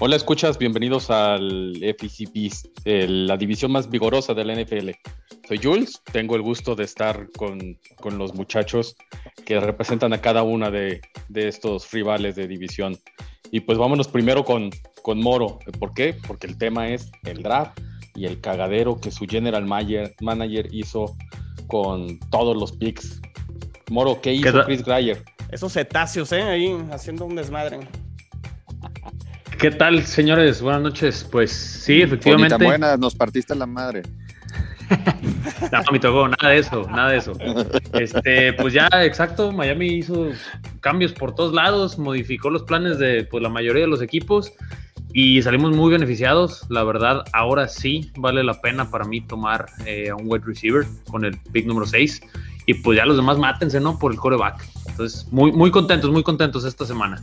Hola, escuchas, bienvenidos al FCP, la división más vigorosa de la NFL. Soy Jules, tengo el gusto de estar con, los muchachos que representan a cada una de, estos rivales de división. Y pues vámonos primero con, con Moro. ¿Por qué? Porque el tema es el draft y el cagadero que su general manager hizo con todos los picks. Moro, ¿qué hizo Chris Greyer? Esos cetáceos, ¿eh? Ahí haciendo un desmadre. ¿Qué tal, señores? Buenas noches. Pues sí, efectivamente. Bonita, buenas, nos partiste la madre. no, me tocó, nada de eso, nada de eso. Este, pues ya, exacto, Miami hizo cambios por todos lados, modificó los planes de pues, la mayoría de los equipos y salimos muy beneficiados. La verdad, ahora sí vale la pena para mí tomar eh, a un wide receiver con el pick número 6 y pues ya los demás mátense, ¿no? Por el coreback. Entonces, muy, muy contentos, muy contentos esta semana.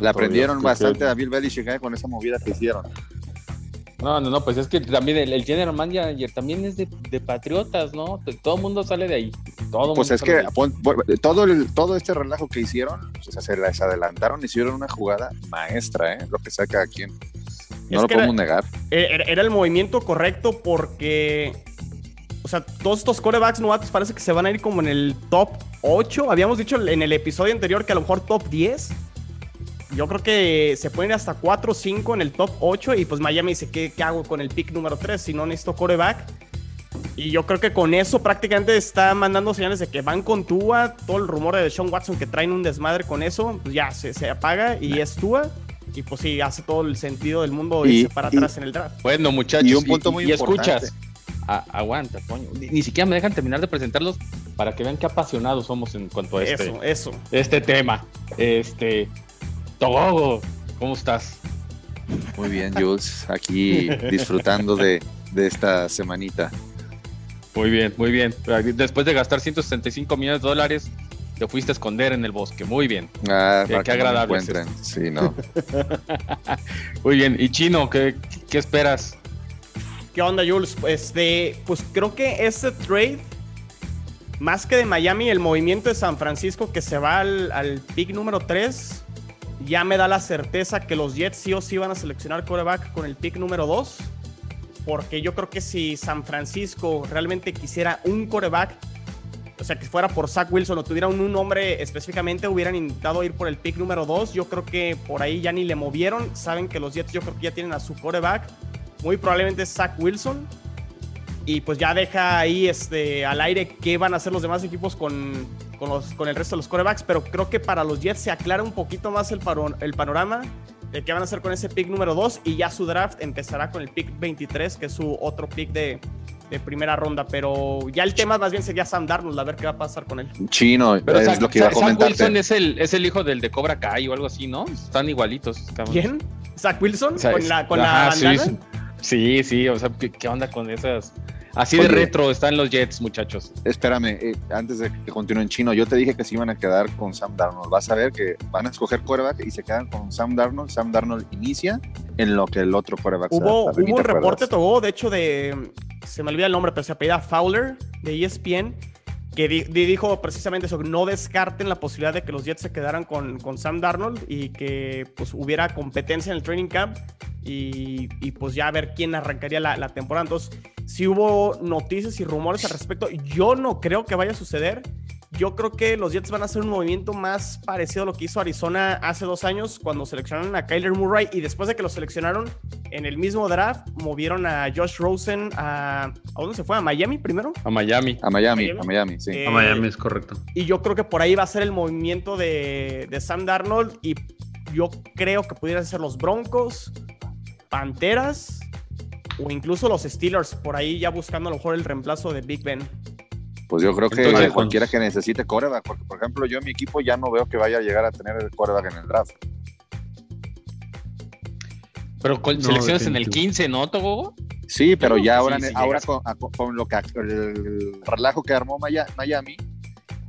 Le aprendieron bastante a Bill Belichick ¿eh? con esa movida que hicieron. No, no, no, pues es que también el, general manager también es de, patriotas, ¿no? Todo el mundo sale de ahí. Todo pues es que todo, el, todo este relajo que hicieron, pues, se les adelantaron, hicieron una jugada maestra, ¿eh? Lo que saca aquí. No lo podemos negar. Era, el movimiento correcto porque, o sea, todos estos corebacks novatos parece que se van a ir como en el top 8. Habíamos dicho en el episodio anterior que a lo mejor top 10 yo creo que se pueden ir hasta 4 o 5 en el top 8 y pues Miami dice, ¿qué, ¿qué, hago con el pick número 3 si no necesito coreback? Y yo creo que con eso prácticamente está mandando señales de que van con Tua, todo el rumor de Sean Watson que traen un desmadre con eso, pues ya se, se apaga y es Tua. Y pues sí, hace todo el sentido del mundo irse para atrás en el draft. Bueno, muchachos, y un punto muy escuchas. aguanta, coño. Ni, siquiera me dejan terminar de presentarlos para que vean qué apasionados somos en cuanto a este, eso, eso. este tema. Este, Togogo, ¿cómo estás? Muy bien, Jules, aquí disfrutando de, esta semanita. Muy bien, muy bien. Después de gastar 165 millones de dólares, te fuiste a esconder en el bosque. Muy bien. Ah, qué, agradable. sí, no. muy bien. ¿Y Chino, qué, esperas? ¿Qué onda, Jules? Pues, de, pues creo que ese trade, más que de Miami, el movimiento de San Francisco que se va al, al pick número 3, ya me da la certeza que los Jets sí o sí van a seleccionar coreback con el pick número 2. Porque yo creo que si San Francisco realmente quisiera un coreback, o sea, que fuera por Zach Wilson o tuviera un, nombre específicamente, hubieran intentado ir por el pick número 2. Yo creo que por ahí ya ni le movieron. Saben que los Jets yo creo que ya tienen a su coreback. Muy probablemente es Zach Wilson. Y pues ya deja ahí este, al aire qué van a hacer los demás equipos con, con, el resto de los corebacks, pero creo que para los Jets se aclara un poquito más el, el panorama de qué van a hacer con ese pick número 2 y ya su draft empezará con el pick 23, que es su otro pick de, primera ronda, pero ya el tema más bien sería Sam Darnold, a ver qué va a pasar con él. Chino, es lo que iba a comentar. Wilson es el, es el hijo del de Cobra Kai o algo así, ¿no? Están igualitos. ¿Quién? ¿Zach Wilson? ¿Con la, con la Sí, sí, o sea, ¿qué, onda con esas Así de retro están los Jets, muchachos. Espérame, eh, antes de que continúen chino, yo te dije que se iban a quedar con Sam Darnold. Vas a ver que van a escoger quarterback y se quedan con Sam Darnold. Sam Darnold inicia en lo que el otro quarterback Hubo, hubo un reporte, de hecho, de. Se me olvida el nombre, pero se apellida Fowler de ESPN que dijo precisamente eso, no descarten la posibilidad de que los Jets se quedaran con, con Sam Darnold y que pues hubiera competencia en el training camp y, pues ya ver quién arrancaría la temporada. Entonces, si hubo noticias y rumores al respecto. Yo no creo que vaya a suceder. Yo creo que los Jets van a hacer un movimiento más parecido a lo que hizo Arizona hace dos años cuando seleccionaron a Kyler Murray y después de que lo seleccionaron en el mismo draft, movieron a Josh Rosen a... ¿A dónde se fue? ¿A Miami primero? A Miami. A Miami, a Miami, sí. a Miami es correcto. Y yo creo que por ahí va a ser el movimiento de, de Sam Darnold y yo creo que pudieran ser los Broncos, Panteras o incluso los Steelers por ahí ya buscando a lo mejor el reemplazo de Big Ben. Pues yo creo que cualquiera que necesite coreback, porque por ejemplo yo en mi equipo ya no veo que vaya a llegar a tener el coreback en el draft. Pero con selecciones en el 15, ¿no, Togo? Sí, pero ya ahora, ahora con, lo que el relajo que armó Miami,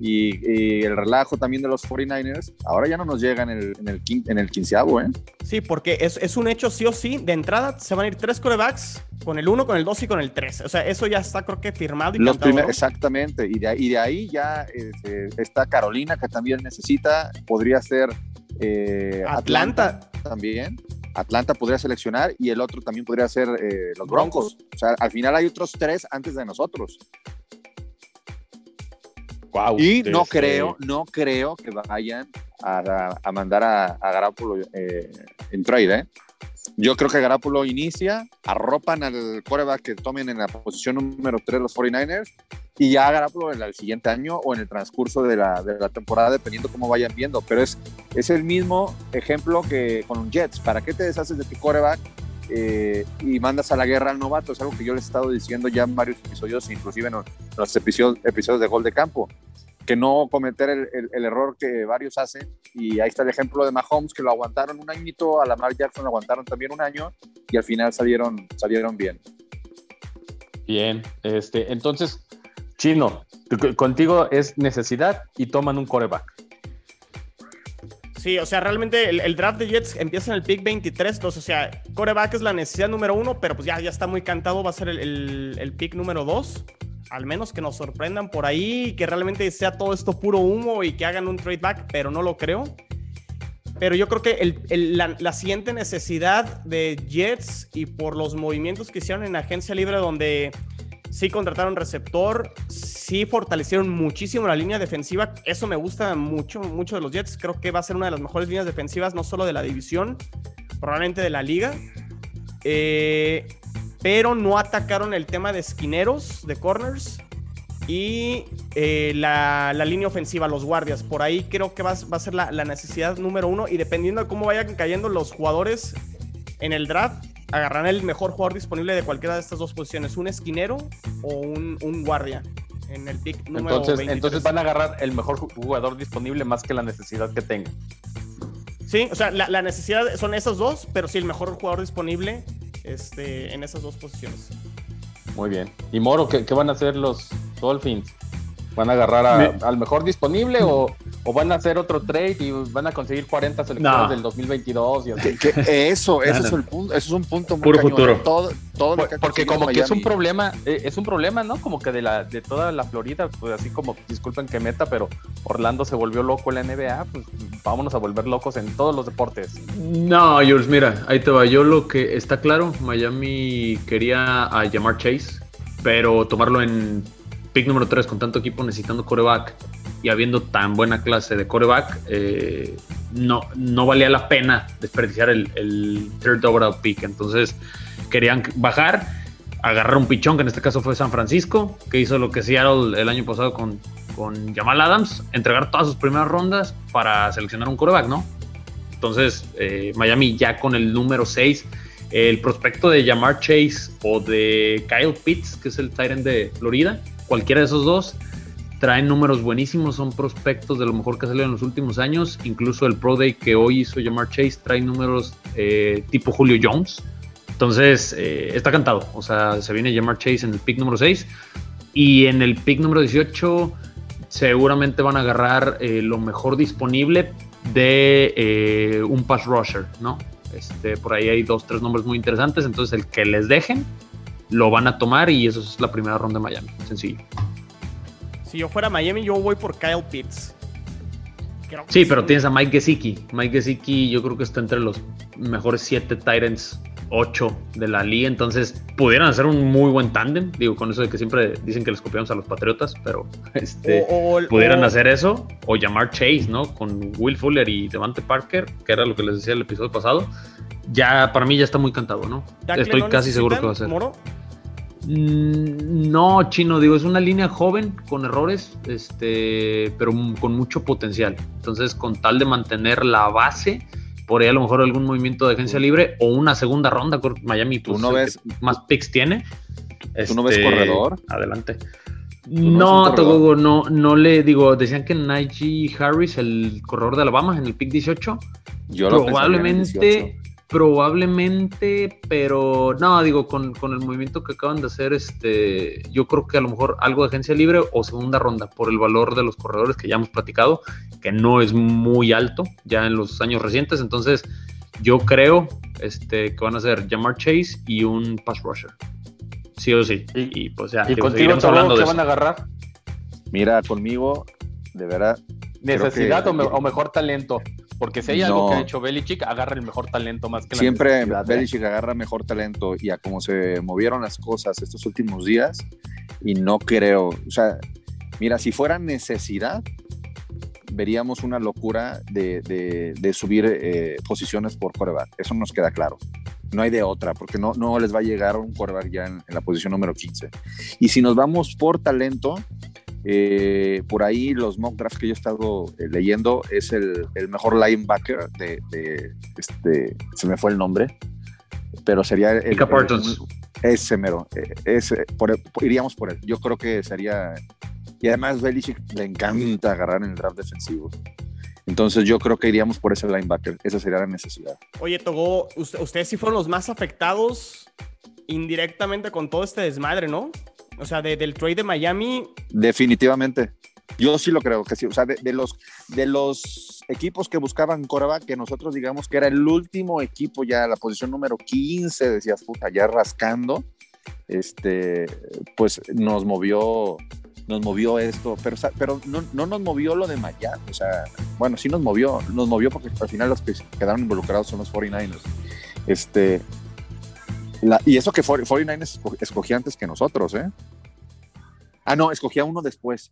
y, el relajo también de los 49ers, ahora ya no nos llega en el, en el, en el quinceavo, ¿eh? Sí, porque es, es, un hecho sí o sí. De entrada se van a ir tres corebacks, con el 1, con el 2 y con el 3. O sea, eso ya está creo que firmado y los Exactamente, y de, y de ahí ya este, está Carolina, que también necesita, podría ser eh, Atlanta. también. Atlanta podría seleccionar y el otro también podría ser eh, los Broncos. O sea, al final hay otros tres antes de nosotros. Y no creo, no creo que vayan a, mandar a, a eh, en trade, ¿eh? Yo creo que Garápulo inicia, arropan al quarterback que tomen en la posición número 3 los 49ers y ya Garápulo en el siguiente año o en el transcurso de la, de la temporada, dependiendo cómo vayan viendo. Pero es, es el mismo ejemplo que con Jets. ¿Para qué te deshaces de tu quarterback eh, y mandas a la guerra al novato? Es algo que yo les he estado diciendo ya en varios episodios, inclusive en los episodios, episodios de Gol de Campo que no cometer el, el, error que varios hacen. Y ahí está el ejemplo de Mahomes, que lo aguantaron un añito, a Lamar Jackson lo aguantaron también un año y al final salieron, salieron bien. Bien, este, entonces, Chino, contigo es necesidad y toman un coreback. Sí, o sea, realmente el, draft de Jets empieza en el pick 23, entonces, o sea, coreback es la necesidad número uno, pero pues ya, ya está muy cantado, va a ser el, el pick número dos al menos que nos sorprendan por ahí, que realmente sea todo esto puro humo y que hagan un trade back, pero no lo creo. Pero yo creo que la, siguiente necesidad de Jets y por los movimientos que hicieron en agencia libre donde sí contrataron receptor, sí fortalecieron muchísimo la línea defensiva, eso me gusta mucho, mucho de los Jets, creo que va a ser una de las mejores líneas defensivas, no solo de la división, probablemente de la liga. Eh, pero no atacaron el tema de esquineros, de corners y eh, la, línea ofensiva, los guardias. Por ahí creo que va, a ser la, necesidad número uno y dependiendo de cómo vayan cayendo los jugadores en el draft, agarrarán el mejor jugador disponible de cualquiera de estas dos posiciones, un esquinero o un, guardia. En el pick número entonces, entonces van a agarrar el mejor jugador disponible más que la necesidad que tengan. Sí, o sea, la, la, necesidad son esos dos, pero sí el mejor jugador disponible este, en esas dos posiciones. Muy bien. ¿Y Moro, qué, qué van a hacer los Dolphins? ¿Van a agarrar al mejor disponible o, van a hacer otro trade y van a conseguir 40 selecciones del 2022? Y eso, eso es el punto, eso es un punto muy Puro futuro. Todo, todo porque como que es un problema, eh, es un problema, ¿no? Como que de la de toda la Florida, pues así como disculpen que meta, pero Orlando se volvió loco en la NBA, pues vámonos a volver locos en todos los deportes. No, Jules, mira, ahí te va. Yo lo que está claro, Miami quería a llamar Chase, pero tomarlo en pick número 3 con tanto equipo necesitando coreback y habiendo tan buena clase de coreback, eh, no, no valía la pena desperdiciar el, el third overall pick. Entonces querían bajar, agarrar un pichón, que en este caso fue San Francisco, que hizo lo que Seattle el año pasado con, con Jamal Adams, entregar todas sus primeras rondas para seleccionar un coreback, ¿no? Entonces, eh, Miami ya con el número 6, el prospecto de Jamar Chase o de Kyle Pitts, que es el Tyrant de Florida, cualquiera de esos dos traen números buenísimos, son prospectos de lo mejor que ha salido en los últimos años. Incluso el Pro Day que hoy hizo Jamar Chase trae números eh, tipo Julio Jones. Entonces, eh, está cantado. O sea, se viene Jamar Chase en el pick número 6. Y en el pick número 18, seguramente van a agarrar eh, lo mejor disponible de un pass rusher, ¿no? Este, por ahí hay dos, tres nombres muy interesantes. Entonces, el que les dejen lo van a tomar y eso es la primera ronda de Miami. Sencillo. Si yo fuera Miami, yo voy por Kyle Pitts. Sí, pero tienes a Mike Gesicki. Mike Gesicki yo creo que está entre los mejores siete Titans, ocho de la liga. Entonces pudieran hacer un muy buen tándem. Digo, con eso de que siempre dicen que les copiamos a los Patriotas, pero este, pudieran hacer eso. O llamar Chase, ¿no? Con Will Fuller y Devante Parker, que era lo que les decía el episodio pasado. Ya, para mí ya está muy cantado, ¿no? Estoy casi seguro que va a ser. Mm, no, chino, digo, es una línea joven con errores, este, pero con mucho potencial. Entonces, con tal de mantener la base, por ahí a lo mejor algún movimiento de agencia libre o una segunda ronda, Miami pues, no ves, más picks tiene. ¿Tú no ves este, corredor? Adelante. No, no, no, no le digo, decían que Najee Harris, el corredor de Alabama, en el pick 18, Yo probablemente Probablemente, pero no, digo, con, el movimiento que acaban de hacer, este, yo creo que a lo mejor algo de agencia libre o segunda ronda por el valor de los corredores que ya hemos platicado, que no es muy alto ya en los años recientes. Entonces, yo creo este, que van a ser Jamar Chase y un pass rusher. Sí o sí. Y, pues ya, ¿Y contigo hablando de van a agarrar? Mira, conmigo, de verdad. ¿Necesidad o, mejor talento? Porque si hay algo que ha hecho Belichick, agarra el mejor talento más que Siempre la. Belichick agarra mejor talento y a cómo se movieron las cosas estos últimos días, y no creo, o sea, mira, si fuera necesidad, veríamos una locura de, subir eh, posiciones por coreback. Eso nos queda claro. No hay de otra, porque no, no les va a llegar un coreback ya en, la posición número 15. Y si nos vamos por talento, eh, por ahí los mock drafts que yo he estado eh, leyendo es el, mejor linebacker de, este, se me fue el nombre, pero sería el, ese mero, ese, iríamos por él. Yo creo que sería y además Belichick le encanta agarrar en el draft defensivo. Entonces yo creo que iríamos por ese linebacker. Esa sería la necesidad. Oye, Togo, ustedes sí fueron los más afectados indirectamente con todo este desmadre, ¿no? O sea, del trade de Miami. Definitivamente. Yo sí lo creo que sí. O sea, de, los, de los equipos que buscaban coreback, que nosotros digamos que era el último equipo ya, la posición número 15, decías, puta, ya rascando, este, pues nos movió nos movió esto, pero, pero no, no, nos movió lo de Miami, o sea, bueno, sí nos movió, nos movió porque al final los que quedaron involucrados son los 49ers. Este, y eso que 49ers escogía antes que nosotros, ¿eh? Ah, no, escogía uno después.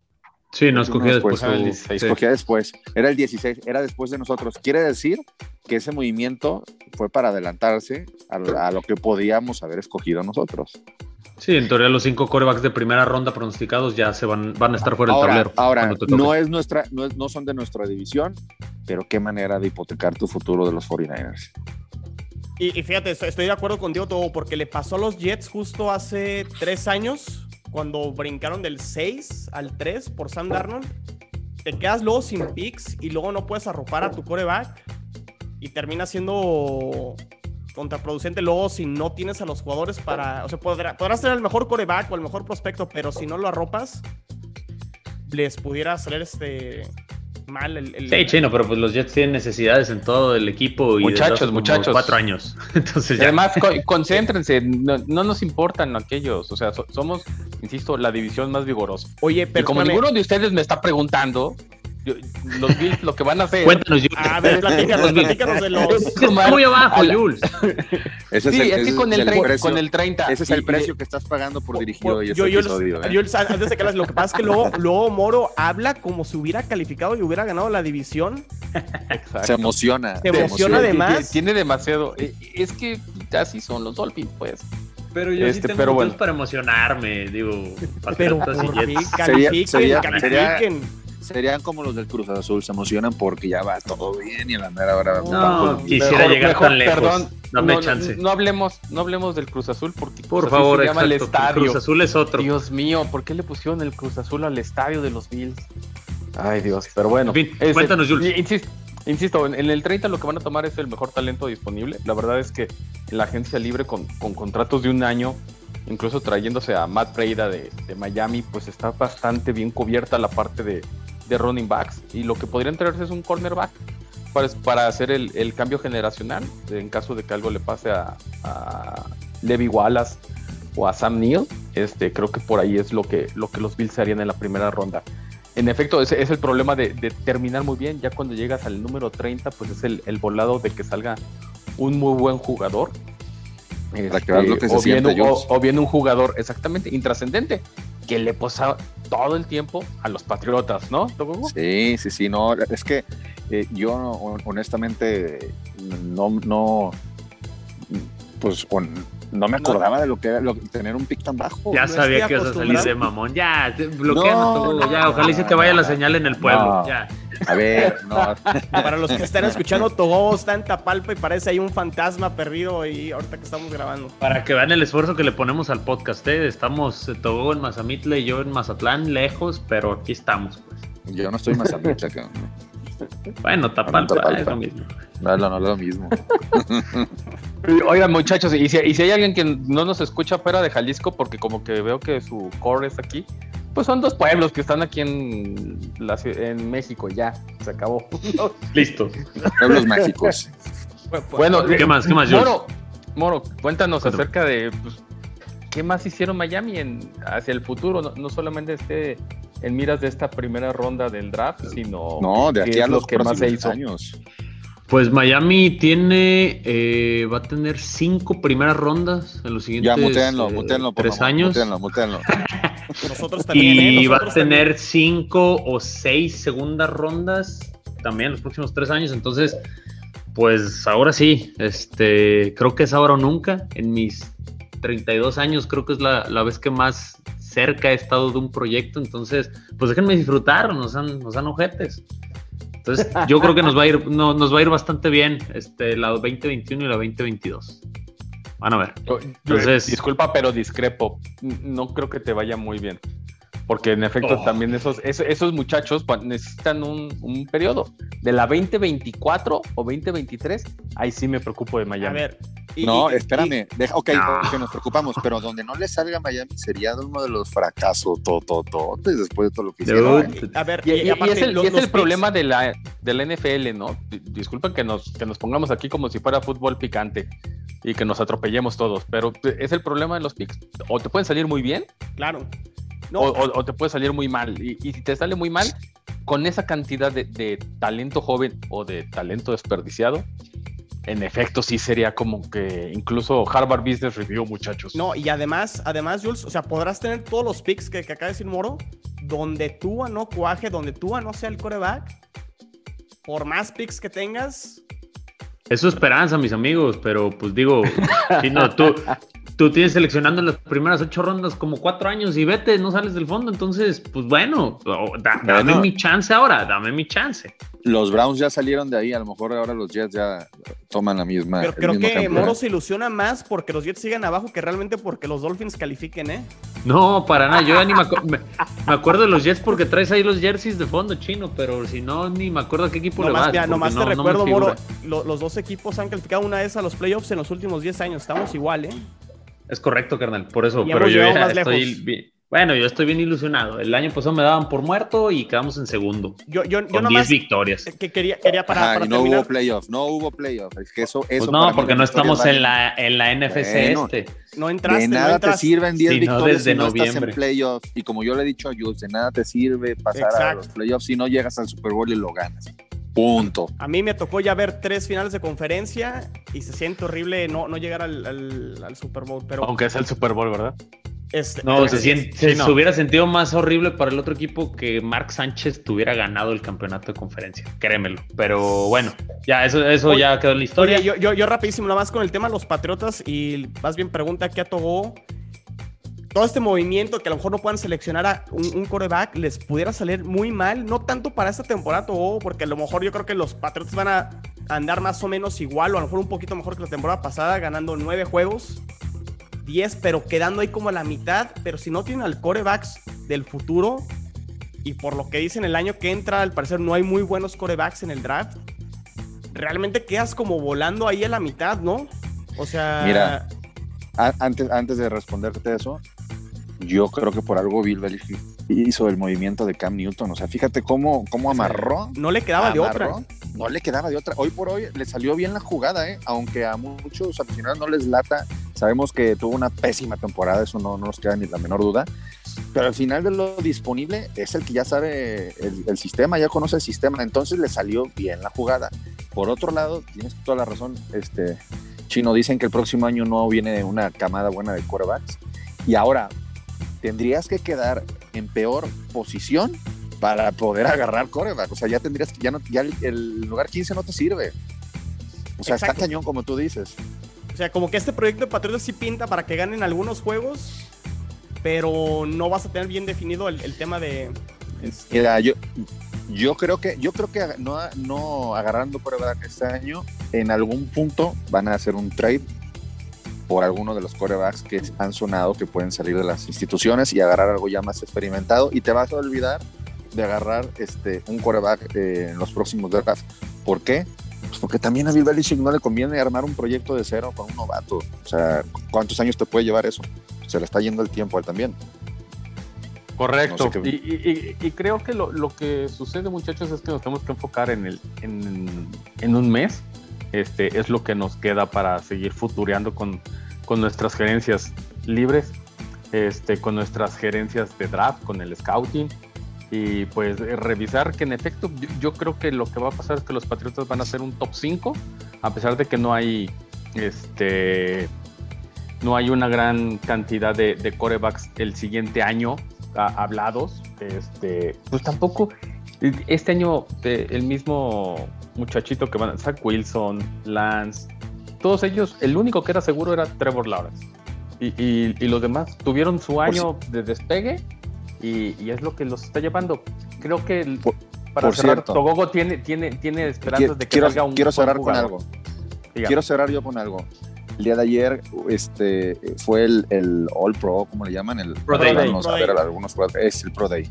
Sí, no escogía después. Escogía después. Era el 16, era después de nosotros. Quiere decir que ese movimiento fue para adelantarse a lo que podíamos haber escogido nosotros. Sí, en teoría los cinco corebacks de primera ronda pronosticados ya se van, van a estar fuera del tablero. Ahora, no es nuestra, no, son de nuestra división, pero qué manera de hipotecar tu futuro de los 49ers. Y, fíjate, estoy de acuerdo contigo todo, porque le pasó a los Jets justo hace tres años, cuando brincaron del 6 al 3 por Sam Darnold. Te quedas luego sin picks y luego no puedes arropar a tu coreback y termina siendo contraproducente luego si no tienes a los jugadores para. O sea, podrá, podrás tener el mejor coreback o el mejor prospecto, pero si no lo arropas, les pudiera salir este mal el, Sí, chino, pero pues los Jets tienen necesidades en todo el equipo y muchachos, muchachos. cuatro años. Entonces Además, concéntrense, no, nos importan aquellos. O sea, somos, insisto, la división más vigorosa. Oye, pero. como ninguno de ustedes me está preguntando, los Bills lo que van a hacer. Cuéntanos, Jules. A ver, platícanos, platícanos de los. Es muy abajo, Jules. Ese sí, es, el, con, el, con el 30. Ese es el precio que estás pagando por dirigir hoy yo, yo, episodio. Yo, ¿eh? antes de que lo que pasa es que luego, luego Moro habla como si hubiera calificado y hubiera ganado la división. Exacto. Se emociona. Se emociona además. Tiene demasiado. Eh, es que así son los Dolphins, pues. Pero yo este, sí tengo pero bueno. para emocionarme, digo. Pero califiquen, sería, califiquen serían como los del Cruz Azul, se emocionan porque ya va todo bien y a la mera hora no, quisiera llegar tan lejos. Perdón, Dame no, chance. No, hablemos, no hablemos del Cruz Azul porque por favor, se llama el estadio. Cruz Azul es otro. Dios mío, ¿por qué le pusieron el Cruz Azul al estadio de los Bills? Ay, Dios, pero bueno. En fin, cuéntanos, Jules. Insisto, insisto, en el 30 lo que van a tomar es el mejor talento disponible. La verdad es que la agencia libre con, con contratos de un año, incluso trayéndose a Matt Breida de, de Miami, pues está bastante bien cubierta la parte de, de running backs y lo que podrían traerse es un cornerback para, para hacer el, cambio generacional en caso de que algo le pase a, Levi Wallace o a Sam Neill. Este, creo que por ahí es lo que, lo que los Bills harían en la primera ronda. En efecto, ese es el problema de, terminar muy bien. Ya cuando llegas al número 30, pues es el, volado de que salga un muy buen jugador. Este, o, bien, o, bien, un jugador exactamente intrascendente que le posa todo el tiempo a los Patriotas, ¿no? Sí, sí, sí, no, es que eh, yo honestamente no, no, pues no me acordaba de lo que era tener un pick tan bajo. Ya sabía que ibas a salir de mamón. Ya, bloqueanos, ya, ojalá y se te vaya la señal en el pueblo. Ya. A ver, no. Para los que están escuchando, Togo está en Tapalpa y parece ahí un fantasma perdido ahí ahorita que estamos grabando. Para que vean el esfuerzo que le ponemos al podcast, ¿eh? estamos eh, Togo en Mazamitle y yo en Mazatlán, lejos, pero aquí estamos, pues. Yo no estoy en Mazamitla, Bueno, Tapalpa, es lo mismo. No, no, no es lo mismo. Oigan, muchachos, y si, y si, hay alguien que no nos escucha fuera de Jalisco, porque como que veo que su core es aquí, pues son dos pueblos que están aquí en, la, en México, ya, se acabó. Listo. Pueblos mágicos. Bueno, ¿qué más? ¿Qué más? Moro, Moro, cuéntanos acerca de pues, qué más hicieron Miami en, hacia el futuro, no, solamente este en miras de esta primera ronda del draft, sino no, de aquí a los que más años. Pues Miami tiene, eh, va a tener cinco primeras rondas en los siguientes ya, eh, tres años. nosotros también, y va a tener cinco o seis segundas rondas también en los próximos tres años. Entonces, pues ahora sí, este, creo que es ahora o nunca. En mis 32 años creo que es la, la vez que más cerca he estado de un proyecto. Entonces, pues déjenme disfrutar, nos dan, nos dan ojetes. Entonces, yo creo que nos va a ir, no, nos va a ir bastante bien este, la 2021 y la 2022. Van a ver. Entonces, disculpa, pero discrepo. No creo que te vaya muy bien. Porque en efecto oh. también esos, esos, muchachos necesitan un, un, periodo. De la 2024 o 2023, ahí sí me preocupo de Miami. A ver, no, espérame. Deja, ok, que nos preocupamos, pero donde no le salga Miami sería uno de los fracasos después de todo lo que hicieron. A ver, y, es el, problema de la, de la NFL, ¿no? Disculpen que nos, que nos pongamos aquí como si fuera fútbol picante y que nos atropellemos todos, pero es el problema de los picks. O te pueden salir muy bien. Claro. O, te puede salir muy mal. Y, si te sale muy mal, con esa cantidad de talento joven o de talento desperdiciado, en efecto sí sería como que incluso Harvard Business Review, muchachos. No, y además, además, Jules, o sea, podrás tener todos los picks que, acaba de decir Moro, donde tú no cuaje, donde tú no sea el coreback, por más picks que tengas. Es su esperanza, mis amigos, pero pues digo, si no, tú, tú tienes seleccionando en las primeras ocho rondas como cuatro años y vete, no sales del fondo, entonces, pues bueno, dame mi chance ahora, dame mi chance. Los Browns ya salieron de ahí, a lo mejor ahora los Jets ya toman la misma. Pero creo que Moro se ilusiona más porque los Jets siguen abajo que realmente porque los Dolphins califiquen, ¿eh? No, para nada, yo ya ni me, acuerdo de los Jets porque traes ahí los jerseys de fondo chino, pero si no, ni me acuerdo a qué equipo le vas. nomás te recuerdo, Moro, los dos equipos han calificado una vez a los playoffs en los últimos 10 años, estamos igual, ¿eh? Es correcto, carnal, por eso, pero yo ya estoy bueno, yo estoy bien ilusionado. El año pasado me daban por muerto y quedamos en segundo. Yo, yo, con 10 victorias. Que quería, quería para, no hubo playoff, no hubo playoff. Es que eso, eso pues no, porque no estamos en la, en la NFC este. No entraste, De nada te sirven 10 victorias si no estás en playoff. Y como yo le he dicho a Jules, de nada te sirve pasar a los playoffs si no llegas al Super Bowl y lo ganas. Punto. A mí me tocó ya ver tres finales de conferencia y se siente horrible no, no llegar al, al Super Bowl. Pero... Aunque es el Super Bowl, ¿verdad? Este, no, se, se, hubiera sentido más horrible para el otro equipo que Mark Sánchez tuviera ganado el campeonato de conferencia, créemelo. Pero bueno, ya eso, eso ya quedó en la historia. yo, yo, yo, rapidísimo, nada más con el tema de los Patriotas y más bien pregunta qué atogó todo este movimiento que a lo mejor no puedan seleccionar a un, coreback les pudiera salir muy mal, no tanto para esta temporada, porque a lo mejor yo creo que los Patriotas van a andar más o menos igual o a lo mejor un poquito mejor que la temporada pasada, ganando nueve juegos 10, pero quedando ahí como a la mitad. Pero si no tienen al corebacks del futuro, y por lo que dicen el año que entra, al parecer no hay muy buenos corebacks en el draft, realmente quedas como volando ahí a la mitad, ¿no? O sea. Mira, antes, antes de responderte eso, yo creo que por algo Bill Belichick hizo el movimiento de Cam Newton. O sea, fíjate cómo, cómo amarró. No le quedaba de otra. No le quedaba de otra. Hoy por hoy le salió bien la jugada, ¿eh? aunque a muchos aficionados no les lata. Sabemos que tuvo una pésima temporada, eso no, nos queda ni la menor duda. Pero al final de lo disponible es el que ya sabe el, sistema, ya conoce el sistema, entonces le salió bien la jugada. Por otro lado, tienes toda la razón, este, Chino, dicen que el próximo año no viene una camada buena de quarterbacks. Y ahora, tendrías que quedar en peor posición para poder agarrar coreback. O sea, ya tendrías que, ya, no, ya el, lugar 15 no te sirve. O sea, está cañón, como tú dices. O sea, como que este proyecto de Patriotas sí pinta para que ganen algunos juegos, pero no vas a tener bien definido el, tema de. Este... Mira, yo, yo creo que, yo creo que no, no agarrando coreback este año, en algún punto van a hacer un trade por alguno de los corebacks que han sonado que pueden salir de las instituciones y agarrar algo ya más experimentado y te vas a olvidar de agarrar este, un coreback eh, en los próximos drafts. ¿Por qué? Pues porque también a Bill Belichick no le conviene armar un proyecto de cero con un novato. O sea, ¿cuántos años te puede llevar eso? Se le está yendo el tiempo a él también. Correcto. y, creo que lo, que sucede, muchachos, es que nos tenemos que enfocar en, el, en, en un mes este, es lo que nos queda para seguir futureando con, nuestras gerencias libres, este, con nuestras gerencias de draft, con el scouting. y pues revisar que en efecto yo, creo que lo que va a pasar es que los Patriotas van a ser un top 5 a pesar de que no hay este no hay una gran cantidad de, de corebacks el siguiente año hablados este pues tampoco este año eh, el mismo muchachito que van a Zach Wilson Lance todos ellos el único que era seguro era Trevor Lawrence y, los demás tuvieron su año de despegue y, es lo que los está llevando. Creo que para cerrar, Togogo tiene, tiene, tiene esperanzas de que quiero, salga un Quiero cerrar con algo. Quiero cerrar yo con algo. El día de ayer este, fue el, el All Pro, ¿cómo le llaman? El Pro Day. algunos, es el Pro Day.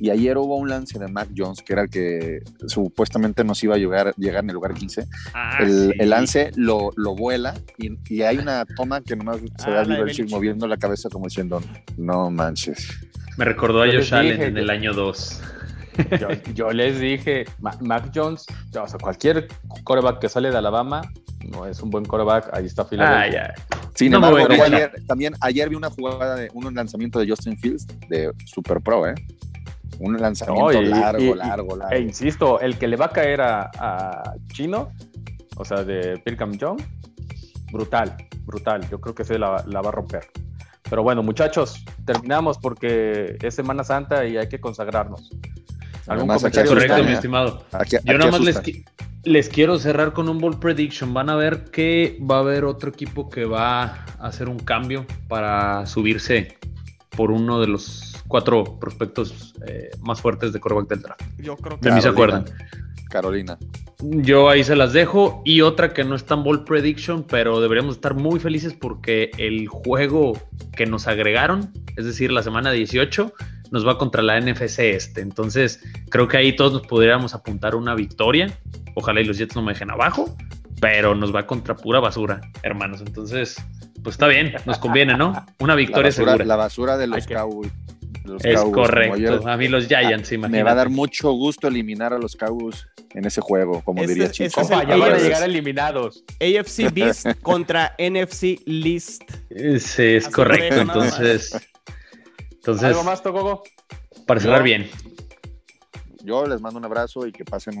Y ayer hubo un lance de Mac Jones, que era el que supuestamente nos iba a llegar, llegar en el lugar 15. Ah, el, el, lance lo, lo vuela y, y, hay una toma que nomás se ve a Belichick moviendo la cabeza como diciendo, no manches. Me recordó a Josh Allen en el año 2. Yo, les dije, Mac Jones, o sea, cualquier coreback que sale de Alabama no es un buen coreback, ahí está Philadelphia. Ah, Sin embargo, ayer, también ayer vi una jugada de un lanzamiento de Justin Fields de Super Pro, ¿eh? Un lanzamiento largo, largo, largo. E insisto, el que le va a caer a, Chino, o sea, de Pirkham Young, brutal, brutal. Yo creo que se la, va a romper. Pero bueno, muchachos, terminamos porque es Semana Santa y hay que consagrarnos. ¿Algún comentario? Correcto, mi estimado. Yo nada más les, les, quiero cerrar con un ball prediction. Van a ver que va a haber otro equipo que va a hacer un cambio para subirse por uno de los cuatro prospectos eh, más fuertes de quarterback del draft. Yo creo que. De mí se acuerdan. Carolina. Yo ahí se las dejo. Y otra que no es tan ball prediction, pero deberíamos estar muy felices porque el juego que nos agregaron, es decir, la semana 18, nos va contra la NFC este. Entonces, creo que ahí todos nos podríamos apuntar una victoria. Ojalá y los Jets no me dejen abajo, pero nos va contra pura basura, hermanos. Entonces, pues está bien, nos conviene, ¿no? Una victoria segura. La basura de los Cowboys es correcto. a mí los Giants, imagínate. Me va a dar mucho gusto eliminar a los Cowboys en ese juego, como diría Chico. ya van a llegar eliminados. AFC Beast contra NFC List. Sí, es correcto. Entonces, entonces. ¿Algo más, Togogo? Para cerrar bien. Yo les mando un abrazo y que pasen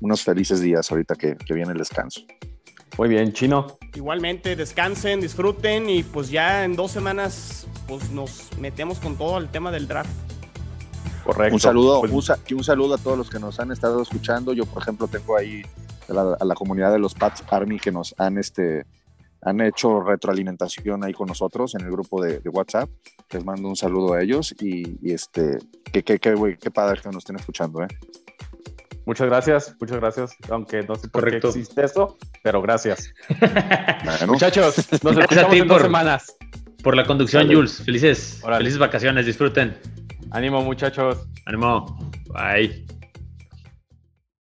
unos felices días ahorita que, que viene el descanso. Muy bien, Chino. Igualmente, descansen, disfruten y pues ya en dos semanas pues nos metemos con todo el tema del draft. Correcto. Un saludo, pues, un, saludo a todos los que nos han estado escuchando. Yo, por ejemplo, tengo ahí a la, comunidad de los Pats Army que nos han, este, han hecho retroalimentación ahí con nosotros en el grupo de, WhatsApp. Les mando un saludo a ellos y, este, qué, qué, qué, qué padre que nos estén escuchando, ¿eh? Muchas gracias, muchas gracias. Aunque no sé por qué existe eso, pero gracias. Muchachos, nos escuchamos en dos semanas. Por la conducción, Jules. Felices, felices vacaciones, disfruten. Ánimo, muchachos. Ánimo. Bye.